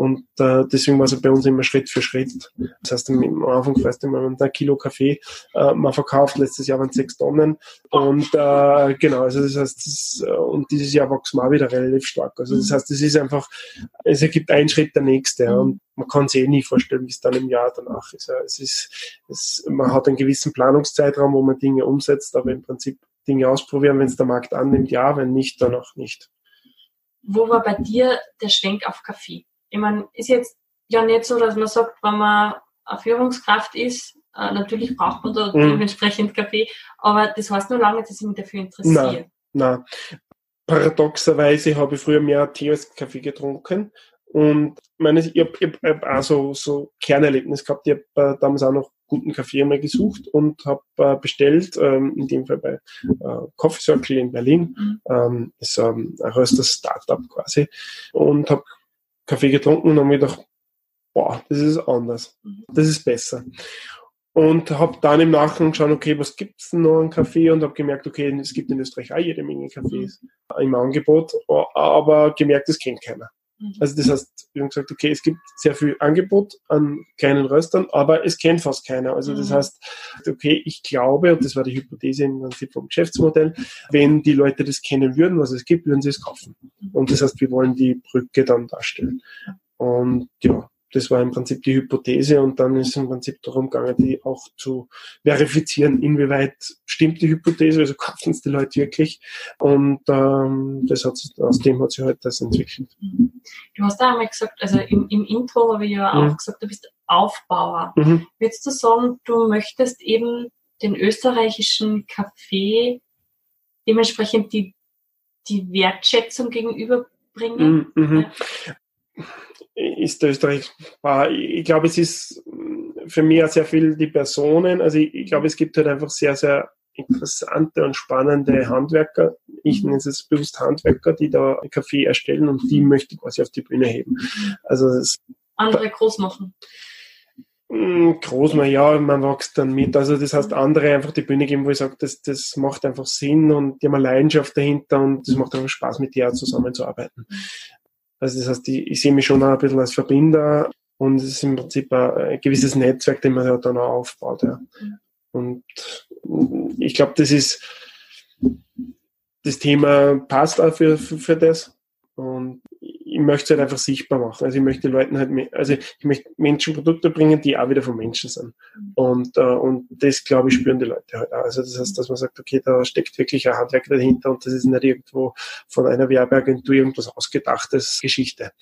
Und äh, deswegen war es bei uns immer Schritt für Schritt. Das heißt, am Anfang fährst du mit einem Kilo Kaffee äh, man verkauft. Letztes Jahr waren es sechs Tonnen. Und äh, genau, also das heißt, das, äh, und dieses Jahr wachsen wir auch wieder relativ stark. Also das heißt, es ist einfach, es ergibt einen Schritt der nächste. Ja, und man kann sich eh nie vorstellen, wie es dann im Jahr danach ist. Ja, es ist es, man hat einen gewissen Planungszeitraum, wo man Dinge umsetzt, aber im Prinzip Dinge ausprobieren, wenn es der Markt annimmt, ja, wenn nicht, dann auch nicht. Wo war bei dir der Schwenk auf Kaffee? Ich meine, ist jetzt ja nicht so, dass man sagt, wenn man eine Führungskraft ist, äh, natürlich braucht man da mhm. dementsprechend Kaffee, aber das heißt nur lange, dass ich mich dafür interessiere. Nein, nein. Paradoxerweise habe ich früher mehr Tee als Kaffee getrunken. Und meine, ich habe hab, hab auch so, so Kernerlebnis gehabt. Ich habe äh, damals auch noch guten Kaffee einmal gesucht und habe äh, bestellt, ähm, in dem Fall bei äh, Coffee Circle in Berlin. Mhm. Ähm, ist ähm, ein Röster-Startup quasi. Und habe Kaffee getrunken und habe mir gedacht, boah, das ist anders. Mhm. Das ist besser. Und habe dann im Nachgang geschaut, okay, was gibt's denn noch an Kaffee? Und habe gemerkt, okay, es gibt in Österreich auch jede Menge Kaffees mhm. im Angebot, aber gemerkt, das kennt keiner. Mhm. Also das heißt, wir haben gesagt, okay, es gibt sehr viel Angebot an kleinen Röstern, aber es kennt fast keiner. Also das mhm. heißt, okay, ich glaube, und das war die Hypothese im Prinzip vom Geschäftsmodell, wenn die Leute das kennen würden, was es gibt, würden sie es kaufen. Mhm. Und das heißt, wir wollen die Brücke dann darstellen. Und ja, das war im Prinzip die Hypothese und dann ist im Prinzip darum gegangen, die auch zu verifizieren, inwieweit stimmt die Hypothese, also kaufen es die Leute wirklich und ähm, das hat, aus dem hat sich halt das entwickelt. Du hast da einmal gesagt, also im, im Intro habe ich ja auch mhm. gesagt, du bist Aufbauer. Mhm. Würdest du sagen, du möchtest eben den österreichischen Kaffee dementsprechend die, die Wertschätzung gegenüberbringen? Mhm. mhm. Ja ist Österreich, ich glaube, es ist für mich auch sehr viel die Personen. Also ich, ich glaube, es gibt halt einfach sehr, sehr interessante und spannende Handwerker. Ich nenne es bewusst Handwerker, die da Kaffee erstellen und die möchte ich quasi auf die Bühne heben. Also andere groß machen. Hm, groß machen, ja, man wächst dann mit. Also das heißt, andere einfach die Bühne geben, wo ich sage, das, das macht einfach Sinn und die haben eine Leidenschaft dahinter und das macht einfach Spaß, mit dir zusammenzuarbeiten. Also das heißt, ich, ich sehe mich schon ein bisschen als Verbinder und es ist im Prinzip ein, gewisses Netzwerk, den man ja dann auch aufbaut. Ja. Und ich glaube, das ist das Thema passt auch für, für, für das. Und ich möchte es halt einfach sichtbar machen. Also ich möchte Leuten halt, also ich möchte Menschen Produkte bringen, die auch wieder von Menschen sind. Und, äh, und das, glaube ich, spüren die Leute halt auch. Also das heißt, dass man sagt, okay, da steckt wirklich ein Handwerk dahinter und das ist nicht irgendwo von einer Werbeagentur irgendwas ausgedachtes Geschichte.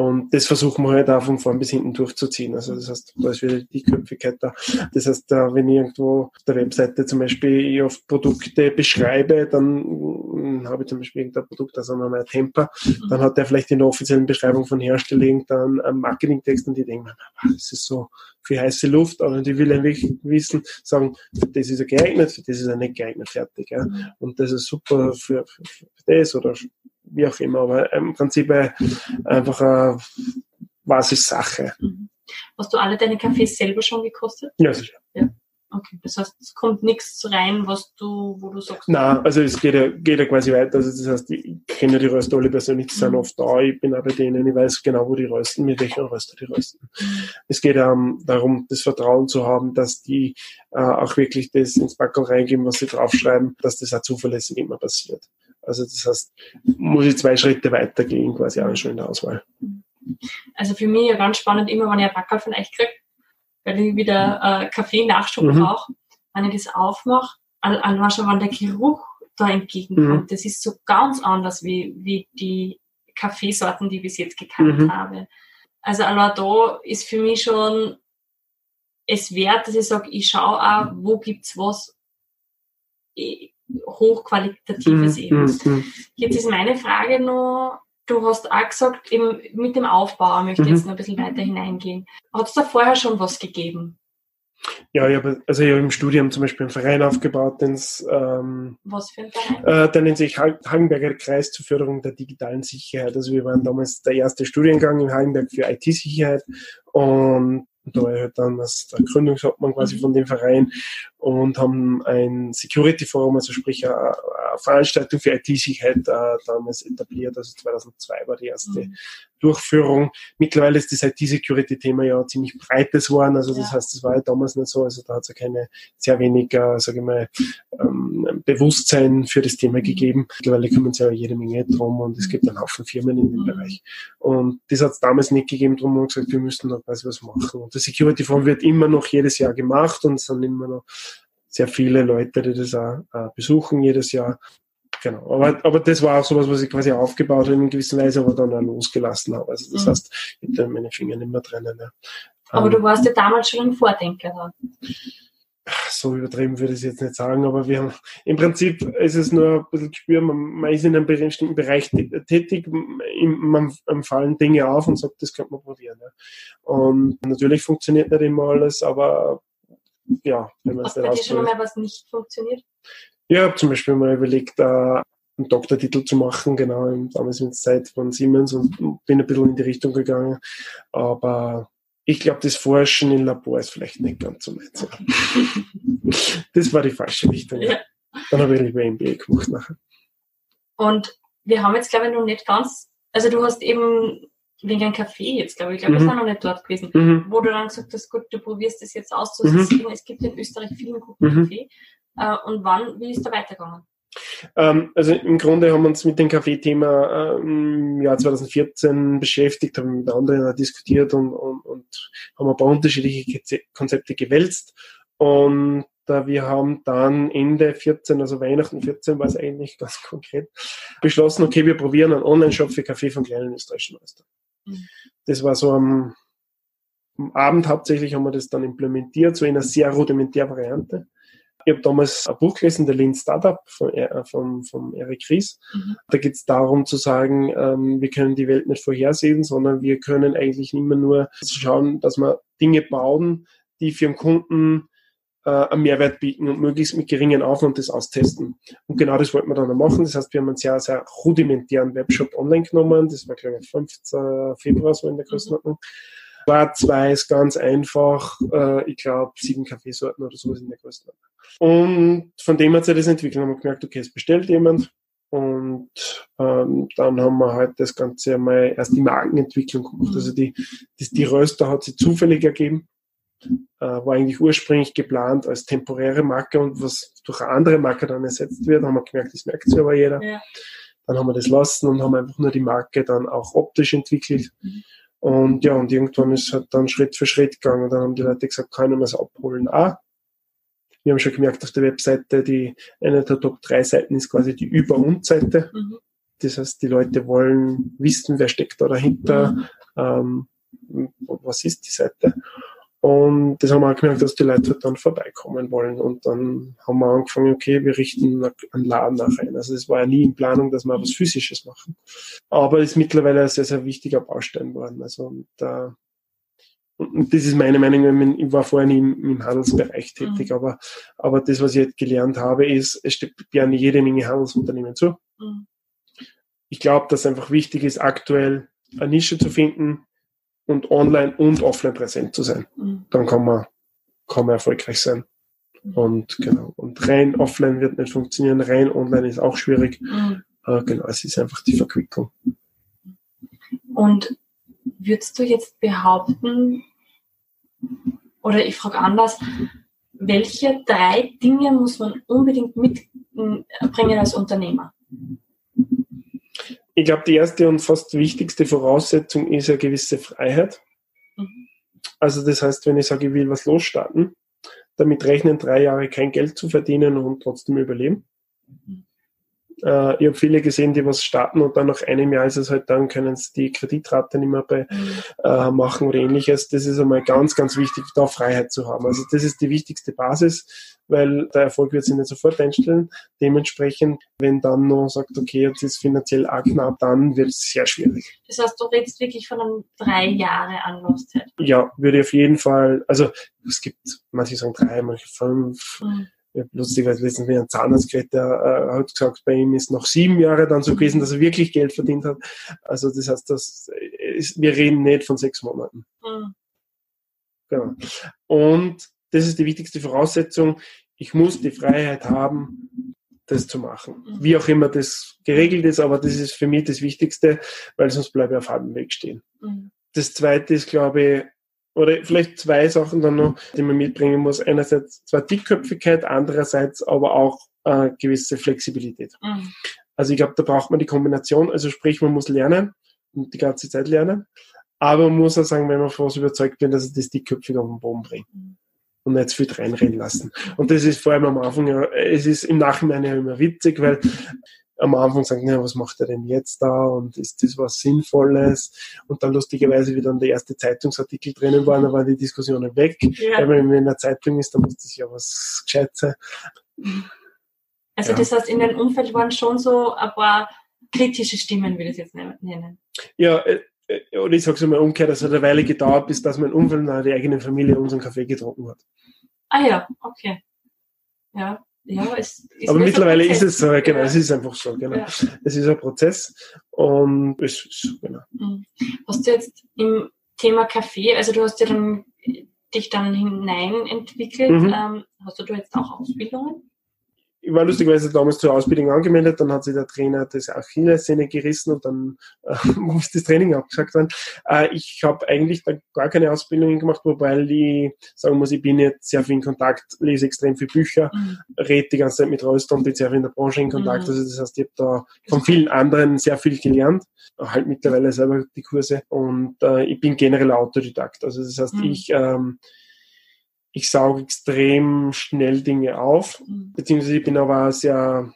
Und das versuchen wir halt auch von vorn bis hinten durchzuziehen. Also das heißt, da ist wieder die Köpfigkeit da. Das heißt, wenn ich irgendwo auf der Webseite zum Beispiel auf Produkte beschreibe, dann hm, habe ich zum Beispiel irgendein Produkt, also wir Temper, dann hat der vielleicht in der offiziellen Beschreibung von Hersteller irgendeinen einen Marketingtext und die denken, das ist so für heiße Luft, aber die will einfach wissen, sagen, für das ist er geeignet, für das ist er nicht geeignet, fertig. Ja. Und das ist super für, für, für das oder wie auch immer, aber im Prinzip einfach eine Basissache. Mhm. Hast du alle deine Kaffees selber schon gekostet? Ja, sicher. Ja. Okay, das heißt, es kommt nichts rein, was du, wo du sagst. Nein, also es geht ja, geht ja quasi weiter. Also das heißt, ich kenne die Röster alle persönlich, die sind mhm. oft da, ich bin auch bei denen, ich weiß genau, wo die rösten, mit welchen Röster die rösten. Mhm. Es geht ähm, darum, das Vertrauen zu haben, dass die äh, auch wirklich das ins Backel reingeben, was sie draufschreiben, dass das auch zuverlässig immer passiert. Also das heißt, muss ich zwei Schritte weitergehen, quasi auch schon in der Auswahl. Also für mich ja ganz spannend, immer wenn ich ein Backerl von euch kriege, weil ich wieder äh, Kaffee-Nachschub mhm. brauche, wenn ich das aufmache, allein schon, wenn der Geruch da entgegenkommt, mhm. das ist so ganz anders wie, wie die Kaffeesorten, die ich bis jetzt gekannt mhm. habe. Also allein da ist für mich schon es wert, dass ich sage, ich schaue auch, wo gibt's was hochqualitatives mhm. eben. Mhm. Jetzt ist meine Frage noch, du hast auch gesagt, eben mit dem Aufbau möchte ich mhm. jetzt noch ein bisschen weiter hineingehen. Hat es da vorher schon was gegeben? Ja, ich habe also ich hab im Studium zum Beispiel einen Verein aufgebaut, den ähm, Was für ein Verein? Äh, der nennt sich Hagenberger Kreis zur Förderung der digitalen Sicherheit. Also wir waren damals der erste Studiengang in Hagenberg für IT-Sicherheit und da war ich halt dann als der Gründungshauptmann quasi mhm. von dem Verein. Und haben ein Security Forum, also sprich eine, eine Veranstaltung für IT-Sicherheit äh, damals etabliert. Also 2002 war die erste mhm. Durchführung. Mittlerweile ist das IT-Security-Thema ja ziemlich breites geworden. Also das ja. heißt, das war ja damals nicht so. Also da hat es ja keine, sehr wenig, äh, sage ich mal, ähm, Bewusstsein für das Thema gegeben. Mittlerweile kümmern sich ja jede Menge drum und es gibt einen Haufen Firmen in dem mhm. Bereich. Und das hat es damals nicht gegeben. Darum haben wir gesagt, wir müssen noch was machen. Und das Security Forum wird immer noch jedes Jahr gemacht und es sind immer noch sehr viele Leute, die das auch äh, besuchen jedes Jahr. Genau. Aber, aber das war auch sowas, was ich quasi aufgebaut habe in einer gewissen Weise, aber dann auch losgelassen habe. Also das mhm. heißt, ich habe meine Finger nicht mehr drinnen. Ja. Aber ähm, du warst ja damals schon ein Vordenker. Dann. So übertrieben würde ich es jetzt nicht sagen, aber wir haben, im Prinzip ist es nur ein bisschen gespürt, man, man ist in einem bestimmten Bereich tätig, man, man fallen Dinge auf und sagt, das könnte man probieren. Ja. Und natürlich funktioniert nicht immer alles, aber ja, wenn man es nicht ausprobiert. schon mal was nicht funktioniert? Ja, ich habe zum Beispiel mal überlegt, äh, einen Doktortitel zu machen, genau, damals mit Zeit von Siemens und bin ein bisschen in die Richtung gegangen. Aber ich glaube, das Forschen im Labor ist vielleicht nicht ganz so meins. das war die falsche Richtung. Ja. Dann habe ich lieber MBA gemacht nachher. Und wir haben jetzt, glaube ich, noch nicht ganz, also du hast eben wegen einem Kaffee jetzt, glaube ich. Ich glaube, mhm. wir sind noch nicht dort gewesen, mhm. wo du dann gesagt hast, gut, du probierst das jetzt aus. Mhm. Es gibt in Österreich vielen guten mhm. Kaffee. Äh, und wann, wie ist da weitergegangen? Ähm, also im Grunde haben wir uns mit dem Kaffee-Thema ähm, im Jahr 2014 beschäftigt, haben mit anderen diskutiert und, und, und haben ein paar unterschiedliche Konzepte gewälzt. Und äh, wir haben dann Ende 14, also Weihnachten 14 war es eigentlich ganz konkret, beschlossen, okay, wir probieren einen Online-Shop für Kaffee von kleinen österreichischen Meistern. Das war so am, am, Abend hauptsächlich haben wir das dann implementiert, so in einer sehr rudimentären Variante. Ich habe damals ein Buch gelesen, der Lean Startup von, äh, von, von Eric Ries. Mhm. Da geht es darum zu sagen, ähm, wir können die Welt nicht vorhersehen, sondern wir können eigentlich immer nur schauen, dass wir Dinge bauen, die für den Kunden äh, einen Mehrwert bieten und möglichst mit geringen Aufwand das austesten. Und genau das wollten wir dann machen. Das heißt, wir haben einen sehr, sehr rudimentären Webshop online genommen. Das war, glaube ich, 15. Februar so in der Größenordnung. Schwarz-Weiß, ganz einfach. Äh, ich glaube, sieben Kaffeesorten oder sowas in der Größenordnung. Und von dem hat sich das entwickelt. Haben wir gemerkt, okay, es bestellt jemand. Und ähm, dann haben wir halt das Ganze einmal erst die Markenentwicklung gemacht. Also die, die, die Röster hat sich zufällig ergeben äh, war eigentlich ursprünglich geplant als temporäre Marke und was durch eine andere Marke dann ersetzt wird, haben wir gemerkt, das merkt sich aber jeder. Ja. Dann haben wir das lassen und haben einfach nur die Marke dann auch optisch entwickelt. Mhm. Und ja, und irgendwann ist es halt dann Schritt für Schritt gegangen. Und dann haben die Leute gesagt, können wir es abholen? Ah, wir haben schon gemerkt auf der Webseite, die eine der Top 3 Seiten ist quasi die Über- und Seite. Mhm. Das heißt, die Leute wollen wissen, wer steckt da dahinter, mhm. ähm, was ist die Seite. Und das haben wir auch gemerkt, dass die Leute dann vorbeikommen wollen. Und dann haben wir angefangen, okay, wir richten einen Laden nach ein. Also es war ja nie in Planung, dass wir was Physisches machen. Aber es ist mittlerweile ein sehr, sehr wichtiger Baustein geworden. Also und, äh, und das ist meine Meinung, ich war vorher nie im, im Handelsbereich tätig, mhm. aber, aber das, was ich jetzt gelernt habe, ist, es steht gerne jede Menge Handelsunternehmen zu. Mhm. Ich glaube, dass einfach wichtig ist, aktuell eine Nische zu finden, und online und offline präsent zu sein. Mhm. Dann kann man, kann man erfolgreich sein. Mhm. Und genau. Und rein offline wird nicht funktionieren, rein online ist auch schwierig. Äh, genau, es ist einfach die Verquickung. Und würdest du jetzt behaupten, oder ich frage anders, welche drei Dinge muss man unbedingt mitbringen als Unternehmer? Ich glaube, die erste und fast wichtigste Voraussetzung ist eine gewisse Freiheit. Mhm. Also das heißt, wenn ich sage, ich will was losstarten, damit rechnen drei Jahre kein Geld zu verdienen und trotzdem überleben. Mhm. Äh, ich habe viele gesehen, die was starten und dann nach einem Jahr ist es halt, dann können sie die Kreditrate nicht mehr bei, mhm. äh, machen oder ähnliches. Das ist einmal ganz, ganz wichtig, da Freiheit zu haben. Also das ist die wichtigste Basis, weil der Erfolg wird sich nicht sofort einstellen. Dementsprechend, wenn dann noch sagt, okay, jetzt ist finanziell arg knapp, dann wird es sehr schwierig. Das heißt, du redest wirklich von einem drei Jahre Anlaufzeit? Ja, würde ich auf jeden Fall, also es gibt, manche sagen drei, manche fünf. Mhm lustigerweise letztens wie ein Zahnarzt geredet, der äh, hat gesagt, bei ihm ist noch sieben Jahre dann so gewesen, dass er wirklich Geld verdient hat. Also das heißt, das ist, wir reden nicht von sechs Monaten. Mhm. Genau. Und das ist die wichtigste Voraussetzung. ich muss die Freiheit haben, das zu machen. Mhm. Wie auch immer das geregelt ist, aber das ist für mich das Wichtigste, weil sonst bleibe ich auf halbem Weg stehen. Mhm. Das zweite ist, glaube ich, oder vielleicht zwei Sachen dann noch, die man mitbringen muss. Einerseits zwar Dickköpfigkeit, andererseits aber auch äh, gewisse Flexibilität. Mhm. Also ich glaube, da braucht man die Kombination. Also sprich, man muss lernen und die ganze Zeit lernen. Aber man muss auch sagen, wenn man von was überzeugt bin, dass es das dickköpfig auf den Boden bringt. Mhm. Und nicht zu viel reinrennen lassen. Und das ist vor allem am Anfang, es ist im Nachhinein ja immer witzig, weil am Anfang sagen, ja, was macht er denn jetzt da und ist das was Sinnvolles? Und dann lustigerweise, wie dann der erste Zeitungsartikel drinnen war, dann waren die Diskussionen weg. Ja. Weil wenn man in einer Zeitung ist, dann muss das ja was gescheit sein. Also ja. das heißt, in deinem Umfeld waren schon so ein paar kritische Stimmen, würde ich es jetzt nennen. Ja, äh, oder ich sage es mal umgekehrt, es hat eine Weile gedauert, bis dass mein Umfeld und die eigene Familie unseren Kaffee getrunken hat. Ah ja, okay. Ja, ja, es ist Aber mittlerweile ist es so, genau, ja. es ist einfach so, genau. Ja. Es ist ein Prozess und es ist genau. Mhm. Hast du jetzt im Thema Kaffee, also du hast ja dann dich dann hinein entwickelt, mhm. ähm, hast du da jetzt auch Ausbildungen? Ich war lustigerweise damals zur Ausbildung angemeldet, dann hat sich der Trainer das Achillessehne gerissen und dann äh, muss das Training abgesagt werden. Äh, ich habe eigentlich da gar keine Ausbildung gemacht, wobei ich sagen muss, ich bin jetzt sehr viel in Kontakt, lese extrem viele Bücher, mhm. rede die ganze Zeit mit Röster und bin sehr viel in der Branche in Kontakt. Mhm. Also das heißt, ich habe da von vielen anderen sehr viel gelernt, halt mittlerweile selber die Kurse und äh, ich bin generell Autodidakt. Also das heißt, mhm. ich ähm, ich sauge extrem schnell Dinge auf, mhm. beziehungsweise ich bin aber sehr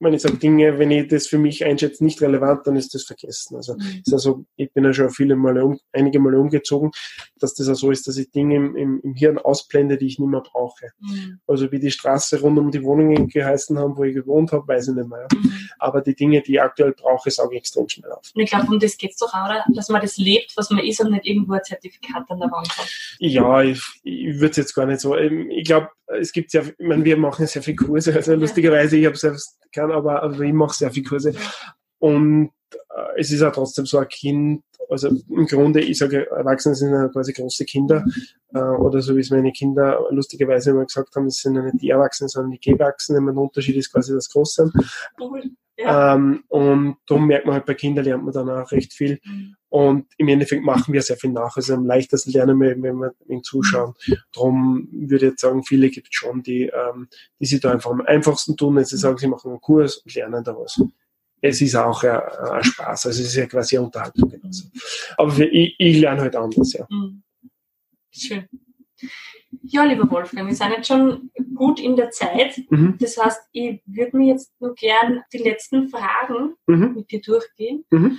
wenn ich sage Dinge, wenn ich das für mich einschätze, nicht relevant, dann ist das vergessen. Also mhm. ist also, ich bin ja schon viele Male um, einige Male umgezogen, dass das auch so ist, dass ich Dinge im, im, im Hirn ausblende, die ich nicht mehr brauche. Mhm. Also wie die Straße rund um die Wohnungen geheißen haben, wo ich gewohnt habe, weiß ich nicht mehr. Mhm. Aber die Dinge, die ich aktuell brauche, sauge ich extrem schnell auf. Und ich glaube, um das geht's doch auch, oder? dass man das lebt, was man ist und nicht irgendwo ein Zertifikat an der Wand hat. Ja, ich, ich würde es jetzt gar nicht so. Ähm, ich glaube, es gibt ja, ich meine, wir machen sehr viele Kurse, also lustigerweise, ich habe selbst keinen, aber also ich mache sehr viele Kurse. Und äh, es ist ja trotzdem so ein Kind, also im Grunde, ich sage, Erwachsene sind ja quasi große Kinder, äh, oder so wie es meine Kinder lustigerweise immer gesagt haben, es sind ja nicht die Erwachsenen, sondern die Gewachsenen. Der Unterschied ist quasi das Große. Ja. Ähm, und darum merkt man halt bei Kindern lernt man dann auch recht viel. Mhm. Und im Endeffekt machen wir sehr viel nach. Also am leichtesten lernen wir, wenn wir ihn zuschauen. Darum würde ich jetzt sagen, viele gibt es schon, die, ähm, die sich da einfach am einfachsten tun, wenn sie sagen, sie machen einen Kurs und lernen da was. Es ist auch ein, ein Spaß, also es ist ja quasi eine Unterhaltung genauso. Aber für, ich, ich lerne halt anders, ja. Mhm. Schön. Ja, lieber Wolfgang, wir sind jetzt schon gut in der Zeit. Mhm. Das heißt, ich würde mir jetzt nur gern die letzten Fragen mhm. mit dir durchgehen. Mhm.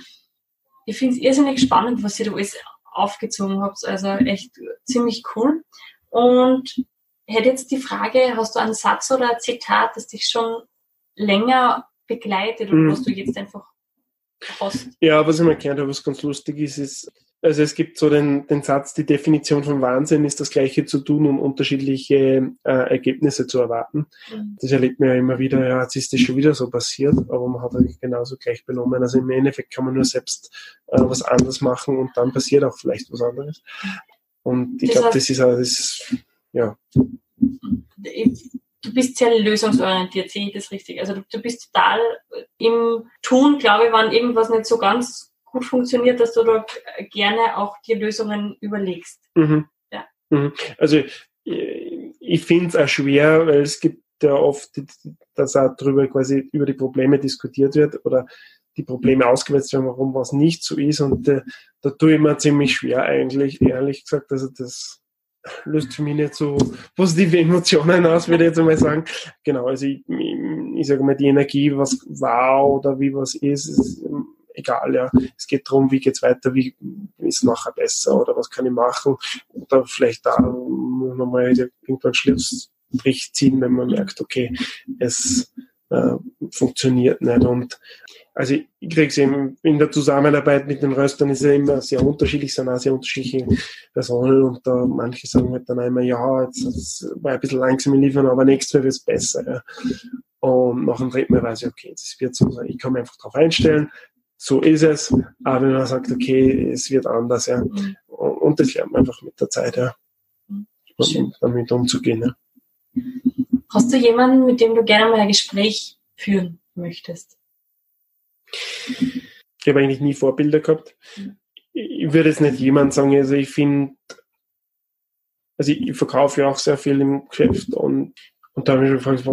Ich finde es irrsinnig spannend, was ihr da alles aufgezogen habt. Also echt ziemlich cool. Und hätte jetzt die Frage, hast du einen Satz oder ein Zitat, das dich schon länger begleitet oder was du jetzt einfach hast? Ja, was ich mal gelernt habe, was ganz lustig ist, ist, also es gibt so den, den Satz, die Definition von Wahnsinn ist das Gleiche zu tun, um unterschiedliche äh, Ergebnisse zu erwarten. Mhm. Das erlebt man ja immer wieder, ja, jetzt ist das schon wieder so passiert, aber man hat halt genauso gleich benommen. Also im Endeffekt kann man nur selbst äh, was anderes machen und dann passiert auch vielleicht was anderes. Und ich glaube, das ist auch das, ja. Du bist sehr lösungsorientiert, sehe ich das richtig. Also du, du bist total im Tun, glaube ich, wenn irgendwas nicht so ganz gut funktioniert, dass du dort gerne auch die Lösungen überlegst. Mhm. Ja. Mhm. Also ich finde es auch schwer, weil es gibt ja oft, dass auch darüber quasi über die Probleme diskutiert wird oder die Probleme ausgewählt werden, warum was nicht so ist. Und äh, da tue ich mir ziemlich schwer eigentlich, ehrlich gesagt. Also das löst für mich nicht so positive Emotionen aus, würde ich jetzt einmal sagen. Genau, also ich, ich, ich sage mal, die Energie, was war oder wie was ist, ist egal, ja. Es geht darum, wie geht's weiter, wie ist nachher besser oder was kann ich machen oder vielleicht da nochmal irgendwann Schlussstrich ziehen, wenn man merkt, okay, es äh, funktioniert nicht und also ich kriege es in der Zusammenarbeit mit den Röstern ist ja immer sehr unterschiedlich, sind auch sehr unterschiedliche Personen und da manche sagen halt dann immer, ja, jetzt, jetzt war ein bisschen langsam liefern, aber nächstes Mal wird es besser. Ja. Und nach dem dritten Mal weiß ich, okay, das wird so sein. Ich kann mich einfach darauf einstellen, so ist es. Aber wenn man sagt, okay, es wird anders, ja. Mhm. Und das lernt man einfach mit der Zeit, ja. Schön. Damit umzugehen, ja. Hast du jemanden, mit dem du gerne mal ein Gespräch führen möchtest? Ich habe eigentlich nie Vorbilder gehabt. Mhm. Ich würde jetzt nicht jemand sagen, also ich finde, also ich, ich verkaufe ja auch sehr viel im Geschäft und, und da habe ich mich gefragt,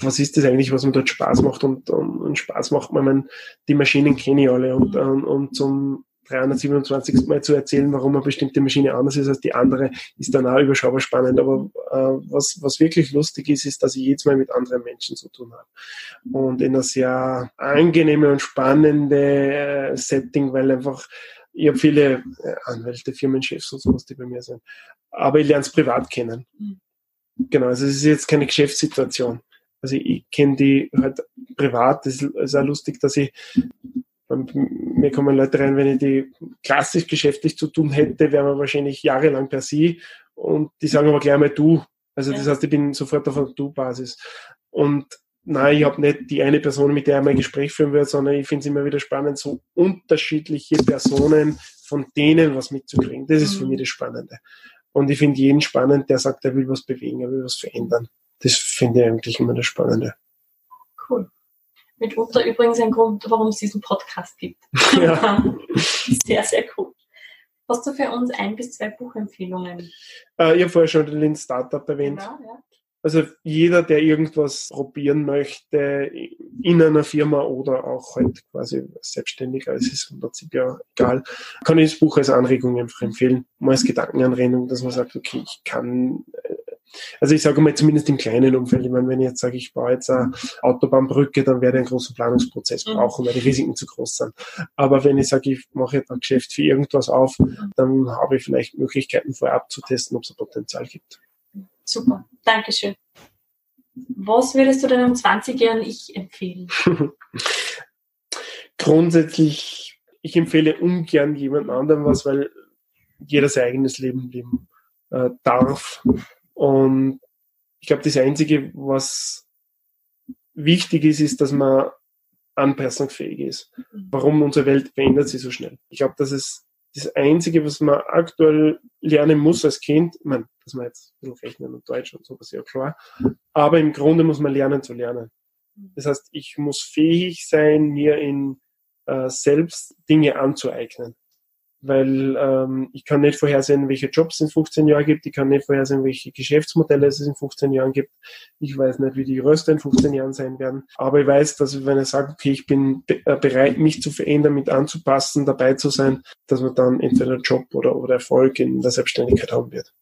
was, ist das eigentlich, was mir dort Spaß macht und, und, und Spaß macht man, meine, die Maschinen kenne ich alle und, und, und zum 327. Mal zu erzählen, warum eine bestimmte Maschine anders ist als die andere, ist dann auch überschaubar spannend. Aber äh, was, was wirklich lustig ist, ist, dass ich jedes Mal mit anderen Menschen zu tun habe. Und in einer sehr angenehme und spannende äh, Setting, weil einfach ich habe viele äh, Anwälte, Firmenchefs und sowas, die bei mir sind. Aber ich lerne es privat kennen. Mhm. Genau, also es ist jetzt keine Geschäftssituation. Also ich, kenne die halt privat. Das ist auch lustig, dass ich mir kommen Leute rein, wenn ich die klassisch geschäftlich zu tun hätte, wären wir wahrscheinlich jahrelang per Sie und die sagen aber gleich mal du. Also das heißt, ich bin sofort auf einer Du-Basis. Und nein, ich habe nicht die eine Person, mit der ich mein Gespräch führen würde, sondern ich finde es immer wieder spannend, so unterschiedliche Personen von denen was mitzukriegen. Das ist für mhm. mich das Spannende. Und ich finde jeden spannend, der sagt, er will was bewegen, er will was verändern. Das finde ich eigentlich immer das Spannende. Cool. Mitunter übrigens ein Grund, warum es diesen Podcast gibt. Ja. sehr, sehr cool. Hast du für uns ein bis zwei Buchempfehlungen? Äh, ich habe vorher schon den Startup erwähnt. Genau, ja. Also jeder, der irgendwas probieren möchte in einer Firma oder auch halt quasi selbstständig, also es ist im Prinzip ja egal, kann ich das Buch als Anregung einfach empfehlen, mal als Gedankenanregung, dass man sagt, okay, ich kann äh, also ich sage mal zumindest im kleinen Umfeld. Ich meine, wenn ich jetzt sage, ich baue jetzt eine Autobahnbrücke, dann werde ich einen großen Planungsprozess mhm. brauchen, weil die Risiken zu groß sind. Aber wenn ich sage, ich mache jetzt ein Geschäft für irgendwas auf, dann habe ich vielleicht Möglichkeiten vorab zu testen, ob es ein Potenzial gibt. Super, Dankeschön. Was würdest du deinem 20-jährigen Ich empfehlen? Grundsätzlich, ich empfehle ungern jemand anderem was, weil jeder sein eigenes Leben leben äh, darf. Und ich glaube, das Einzige, was wichtig ist, ist, dass man anpassungsfähig ist. Mhm. Warum unsere Welt verändert sich so schnell. Ich glaube, das ist das Einzige, was man aktuell lernen muss als Kind, ich meine, dass man jetzt ein rechnen und Deutsch und sowas, ja klar, aber im Grunde muss man lernen zu lernen. Mhm. Das heißt, ich muss fähig sein, mir in äh, selbst Dinge anzueignen weil ähm, ich kann nicht vorhersehen, welche Jobs es in 15 Jahren gibt, ich kann nicht vorhersehen, welche Geschäftsmodelle es in 15 Jahren gibt. Ich weiß nicht, wie die Röster in 15 Jahren sein werden. Aber ich weiß, dass wenn ich sage, okay, ich bin äh, bereit, mich zu verändern, mit anzupassen, dabei zu sein, dass man dann entweder Job oder, oder Erfolg in der Selbstständigkeit haben wird.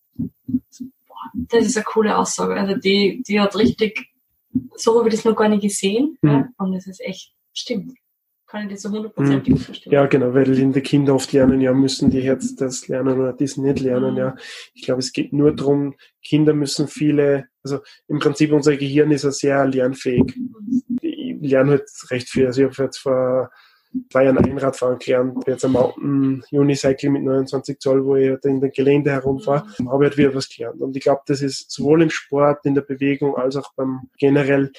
Das ist eine coole Aussage. Also die, die hat richtig, so habe ich das noch gar nicht gesehen. Mhm. Ja? Und es ist echt, stimmt kann ich das so hundertprozentig mhm. verstehen. Ja, genau, weil die Kinder oft lernen, ja, müssen die jetzt das lernen oder das nicht lernen, mhm. ja. Ich glaube, es geht nur darum, Kinder müssen viele, also im Prinzip unser Gehirn ist ja sehr lernfähig. Ich lerne halt recht viel. Also ich habe jetzt vor zwei Jahren Einradfahren gelernt, jetzt ein Mountain Unicycle mit 29 Zoll, wo ich halt in den Gelände herumfahre, mhm. habe ich halt wieder was gelernt. Und ich glaube, das ist sowohl im Sport, in der Bewegung, als auch beim generell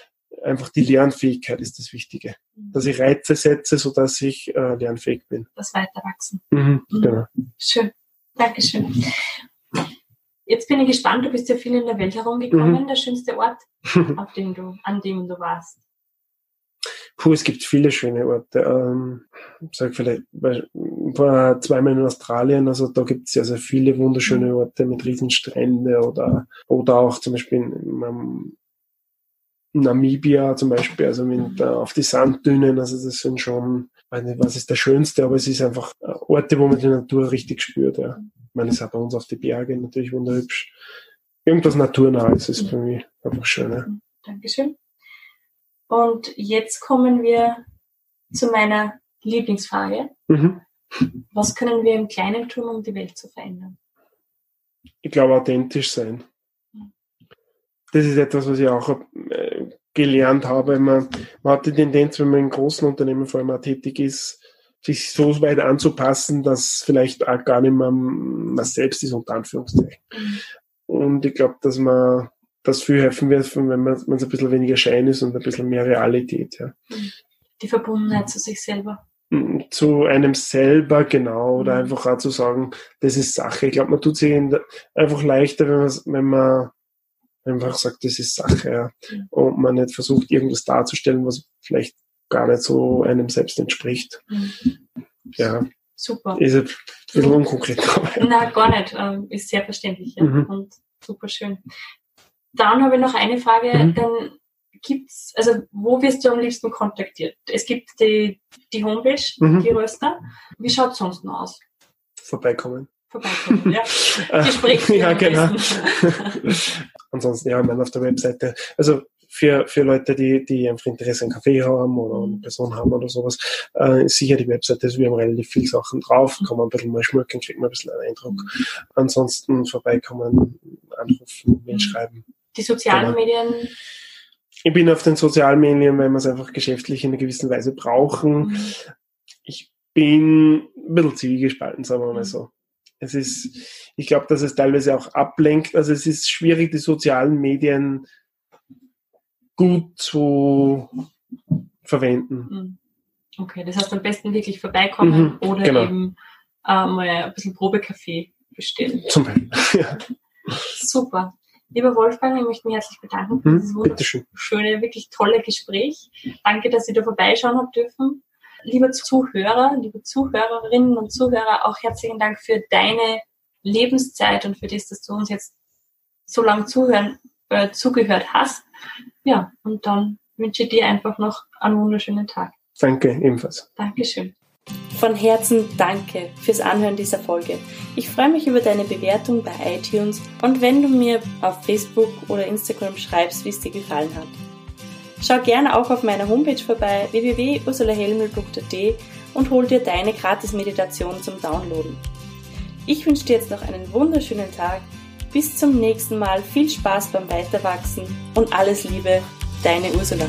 einfach die Lernfähigkeit ist das Wichtige. Mhm. Dass ich Reize setze, sodass ich äh, lernfähig bin. Das Weiterwachsen. Mhm, mhm. Genau. Schön. Dankeschön. Jetzt bin ich gespannt, du bist ja viel in der Welt herumgekommen. Mhm. Der schönste Ort, auf dem du, an dem du warst. Puh, es gibt viele schöne Orte. Ähm, sag vielleicht, war zweimal in Australien, also da gibt es sehr, sehr viele wunderschöne mhm. Orte mit Riesenstrände oder, oder auch zum Beispiel in meinem Namibia zum Beispiel, also mit, auf die Sanddünen, also das sind schon, nicht, was ist der schönste, aber es ist einfach äh, Orte, wo man die Natur richtig spürt, ja. Ich meine, es ist auch bei uns auf die Berge natürlich wunderhübsch. Irgendwas Naturnahes ist für mich einfach schön, ja. Dankeschön. Und jetzt kommen wir zu meiner Lieblingsfrage. Mhm. Was können wir im Kleinen tun, um die Welt zu verändern? Ich glaube, authentisch sein das ist etwas, was ich auch äh, gelernt habe. Man, man hat die Tendenz, wenn man in großen Unternehmen vor allem auch tätig ist, sich so weit anzupassen, dass vielleicht auch gar nicht mehr man selbst ist, unter Anführungszeichen. Mhm. Und ich glaube, dass man das viel helfen wird, wenn man es ein bisschen weniger Schein ist und ein bisschen mehr Realität. Ja. Die Verbundenheit zu sich selber. Mm, zu einem selber, genau, oder mhm. einfach auch zu sagen, das ist Sache. Ich glaube, man tut sich einfach leichter, wenn man, wenn man einfach sagt, das ist Sache, ja. Und man nicht versucht, irgendwas darzustellen, was vielleicht gar nicht so einem selbst entspricht. Mhm. Ja. Super. Ist ein bisschen unkonkret. Nein, gar nicht. Ähm, ist sehr verständlich ja. Mhm. und super schön. Dann habe ich noch eine Frage. Mhm. Dann gibt's, also wo wirst du am liebsten kontaktiert? Es gibt die, die Homepage, mhm. die Röster. Wie schaut es sonst noch aus? Vorbeikommen. Vorbeikommen, ja. Gespräch. ja, genau. Ansonsten, ja, meine, auf der Webseite. Also für, für Leute, die, die einfach Interesse an Kaffee haben oder eine Person haben oder sowas, äh, sicher die Webseite, also wir haben relativ viele Sachen drauf, kann man ein bisschen mal schmücken, kriegt man ein bisschen einen Eindruck. Ansonsten vorbeikommen, anrufen, Mail schreiben. Die sozialen genau. Medien? Ich bin auf den sozialen Medien, weil wir es einfach geschäftlich in einer gewissen Weise brauchen. Mhm. Ich bin ein bisschen zwiegespalten, sagen wir mal so. Es ist, ich glaube, dass es teilweise auch ablenkt. Also es ist schwierig, die sozialen Medien gut zu verwenden. Hm. Okay, das heißt am besten wirklich vorbeikommen mhm, oder genau. eben äh, mal ein bisschen Probekaffee bestellen. Zum Beispiel. Ja. Super. Lieber Wolfgang, ich möchte mich herzlich bedanken für mhm, dieses wunderschöne, wirklich tolle Gespräch. Danke, dass Sie da vorbeischauen haben dürfen. Lieber Zuhörer, liebe Zuhörerinnen und Zuhörer, auch herzlichen Dank für deine Lebenszeit und für das, dass du uns jetzt so lange zuhören, äh, zugehört hast. Ja, und dann wünsche ich dir einfach noch einen wunderschönen Tag. Danke, ebenfalls. Dankeschön. Von Herzen danke fürs Anhören dieser Folge. Ich freue mich über deine Bewertung bei iTunes und wenn du mir auf Facebook oder Instagram schreibst, wie es dir gefallen hat. Schau gerne auch auf meiner Homepage vorbei www.ursulahelmel.at und hol dir deine Gratis-Meditation zum Downloaden. Ich wünsche dir jetzt noch einen wunderschönen Tag bis zum nächsten Mal. Viel Spaß beim Weiterwachsen und alles Liebe, deine Ursula.